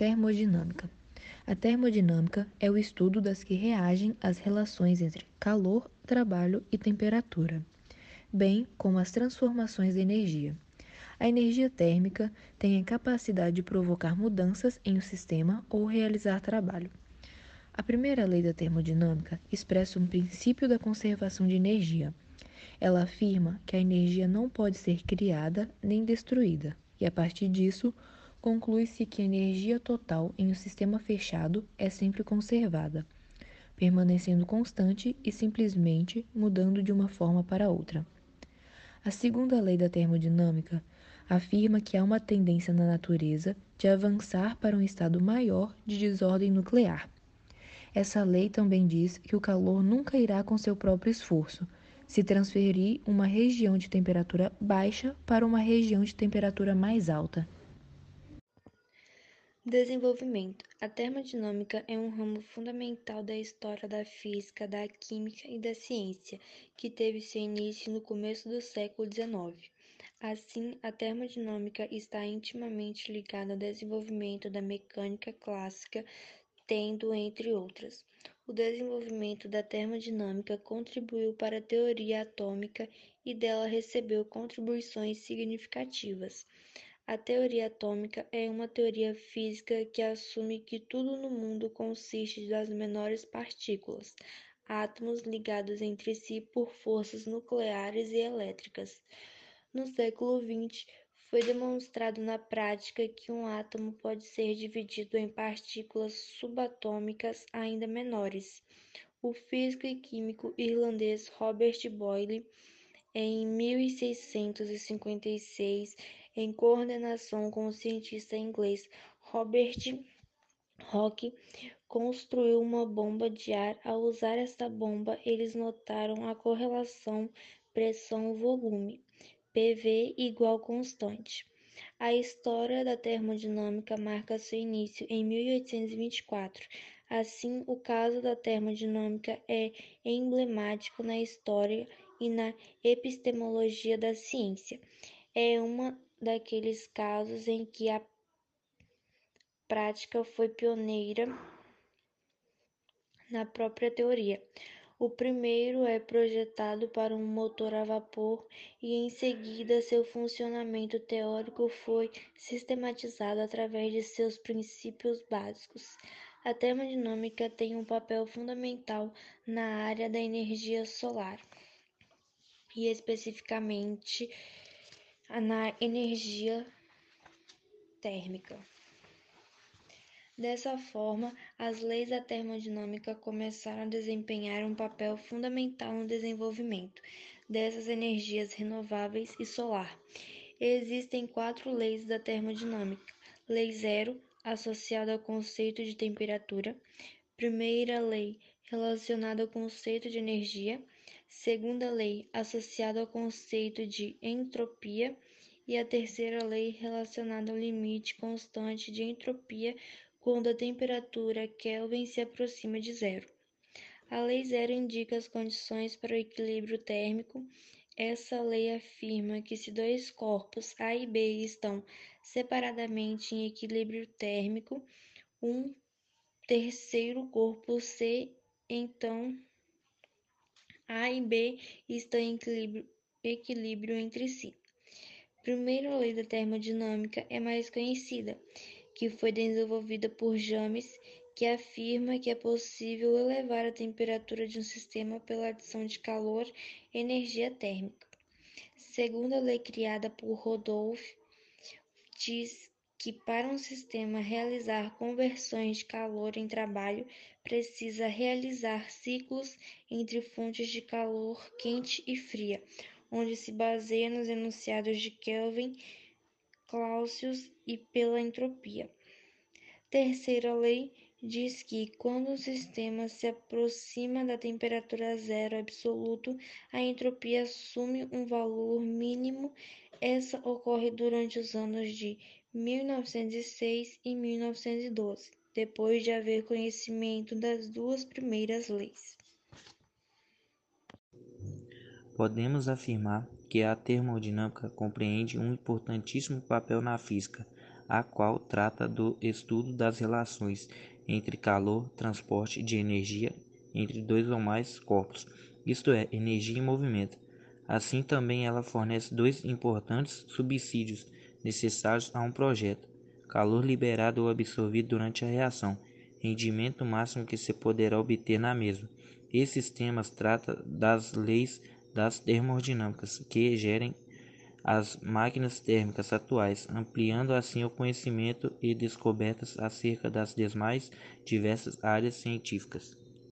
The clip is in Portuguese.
Termodinâmica. A termodinâmica é o estudo das que reagem às relações entre calor, trabalho e temperatura, bem como as transformações de energia. A energia térmica tem a capacidade de provocar mudanças em um sistema ou realizar trabalho. A primeira lei da termodinâmica expressa um princípio da conservação de energia. Ela afirma que a energia não pode ser criada nem destruída, e a partir disso, conclui-se que a energia total em um sistema fechado é sempre conservada, permanecendo constante e simplesmente mudando de uma forma para outra. A segunda lei da termodinâmica afirma que há uma tendência na natureza de avançar para um estado maior de desordem nuclear. Essa lei também diz que o calor nunca irá com seu próprio esforço se transferir uma região de temperatura baixa para uma região de temperatura mais alta. Desenvolvimento. A termodinâmica é um ramo fundamental da história da física, da química e da ciência, que teve seu início no começo do século XIX. Assim, a termodinâmica está intimamente ligada ao desenvolvimento da mecânica clássica, tendo, entre outras, o desenvolvimento da termodinâmica contribuiu para a teoria atômica e dela recebeu contribuições significativas. A teoria atômica é uma teoria física que assume que tudo no mundo consiste das menores partículas, átomos ligados entre si por forças nucleares e elétricas. No século XX, foi demonstrado na prática que um átomo pode ser dividido em partículas subatômicas ainda menores. O físico e químico irlandês Robert Boyle, em 1656, em coordenação com o cientista inglês Robert Hooke, construiu uma bomba de ar. Ao usar esta bomba, eles notaram a correlação pressão-volume. PV igual constante. A história da termodinâmica marca seu início em 1824. Assim, o caso da termodinâmica é emblemático na história e na epistemologia da ciência. É uma daqueles casos em que a prática foi pioneira na própria teoria. O primeiro é projetado para um motor a vapor e em seguida seu funcionamento teórico foi sistematizado através de seus princípios básicos. A termodinâmica tem um papel fundamental na área da energia solar e especificamente na energia térmica. Dessa forma, as leis da termodinâmica começaram a desempenhar um papel fundamental no desenvolvimento dessas energias renováveis e solar. Existem quatro leis da termodinâmica. Lei zero, associada ao conceito de temperatura. Primeira lei, relacionada ao conceito de energia. Segunda lei, associada ao conceito de entropia. E a terceira lei, relacionada ao limite constante de entropia quando a temperatura Kelvin se aproxima de zero. A lei zero indica as condições para o equilíbrio térmico. Essa lei afirma que se dois corpos A e B estão separadamente em equilíbrio térmico, um terceiro corpo C, então A e B estão em equilíbrio, equilíbrio entre si. Primeira lei da termodinâmica é mais conhecida que foi desenvolvida por James, que afirma que é possível elevar a temperatura de um sistema pela adição de calor e energia térmica. Segundo a lei criada por Rodolph, diz que para um sistema realizar conversões de calor em trabalho, precisa realizar ciclos entre fontes de calor quente e fria, onde se baseia nos enunciados de Kelvin Clausius e pela entropia. Terceira lei diz que quando o sistema se aproxima da temperatura zero absoluto, a entropia assume um valor mínimo. Essa ocorre durante os anos de 1906 e 1912, depois de haver conhecimento das duas primeiras leis. Podemos afirmar que a termodinâmica compreende um importantíssimo papel na física, a qual trata do estudo das relações entre calor, transporte de energia entre dois ou mais corpos, isto é, energia e movimento. Assim também ela fornece dois importantes subsídios necessários a um projeto: calor liberado ou absorvido durante a reação, rendimento máximo que se poderá obter na mesma. Esses temas tratam das leis das termodinâmicas que gerem as máquinas térmicas atuais, ampliando assim o conhecimento e descobertas acerca das demais diversas áreas científicas.